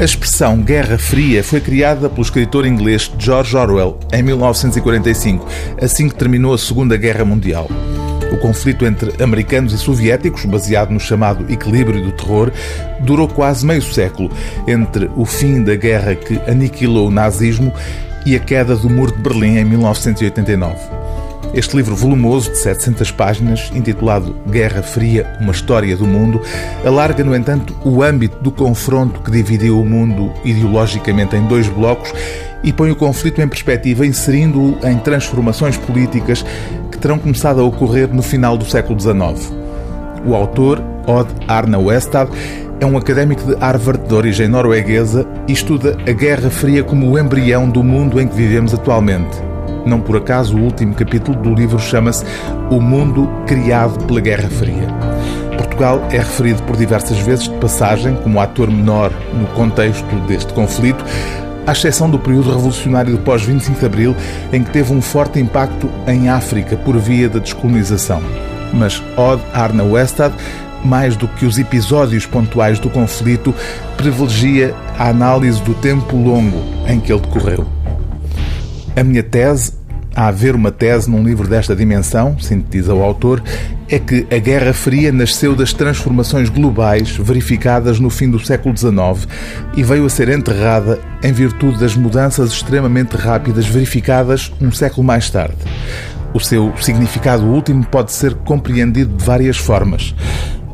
A expressão Guerra Fria foi criada pelo escritor inglês George Orwell em 1945, assim que terminou a Segunda Guerra Mundial. O conflito entre americanos e soviéticos, baseado no chamado equilíbrio do terror, durou quase meio século, entre o fim da guerra que aniquilou o nazismo e a queda do Muro de Berlim em 1989. Este livro volumoso de 700 páginas, intitulado Guerra Fria, uma história do mundo, alarga, no entanto, o âmbito do confronto que dividiu o mundo ideologicamente em dois blocos e põe o conflito em perspectiva, inserindo-o em transformações políticas que terão começado a ocorrer no final do século XIX. O autor, Odd Arna Westad, é um académico de Harvard de origem norueguesa e estuda a Guerra Fria como o embrião do mundo em que vivemos atualmente. Não por acaso, o último capítulo do livro chama-se O Mundo Criado pela Guerra Fria. Portugal é referido por diversas vezes de passagem como ator menor no contexto deste conflito, à exceção do período revolucionário do pós-25 de Abril, em que teve um forte impacto em África por via da descolonização. Mas Odd Arna Westad, mais do que os episódios pontuais do conflito, privilegia a análise do tempo longo em que ele decorreu. A minha tese, a haver uma tese num livro desta dimensão, sintetiza o autor, é que a Guerra Fria nasceu das transformações globais verificadas no fim do século XIX e veio a ser enterrada em virtude das mudanças extremamente rápidas verificadas um século mais tarde. O seu significado último pode ser compreendido de várias formas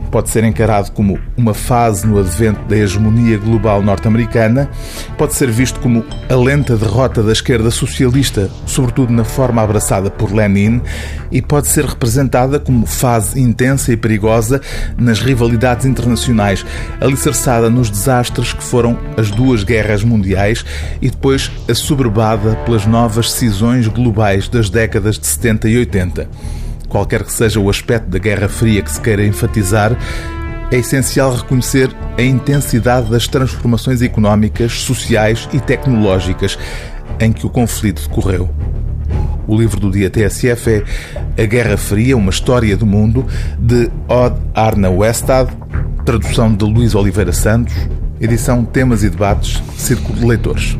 pode ser encarado como uma fase no advento da hegemonia global norte-americana, pode ser visto como a lenta derrota da esquerda socialista, sobretudo na forma abraçada por Lenin, e pode ser representada como fase intensa e perigosa nas rivalidades internacionais, alicerçada nos desastres que foram as duas guerras mundiais e depois assoberbada pelas novas decisões globais das décadas de 70 e 80 qualquer que seja o aspecto da Guerra Fria que se queira enfatizar, é essencial reconhecer a intensidade das transformações económicas, sociais e tecnológicas em que o conflito decorreu. O livro do dia TSF é A Guerra Fria, uma história do mundo, de Odd Arna Westad, tradução de Luís Oliveira Santos, edição Temas e Debates, Círculo de Leitores.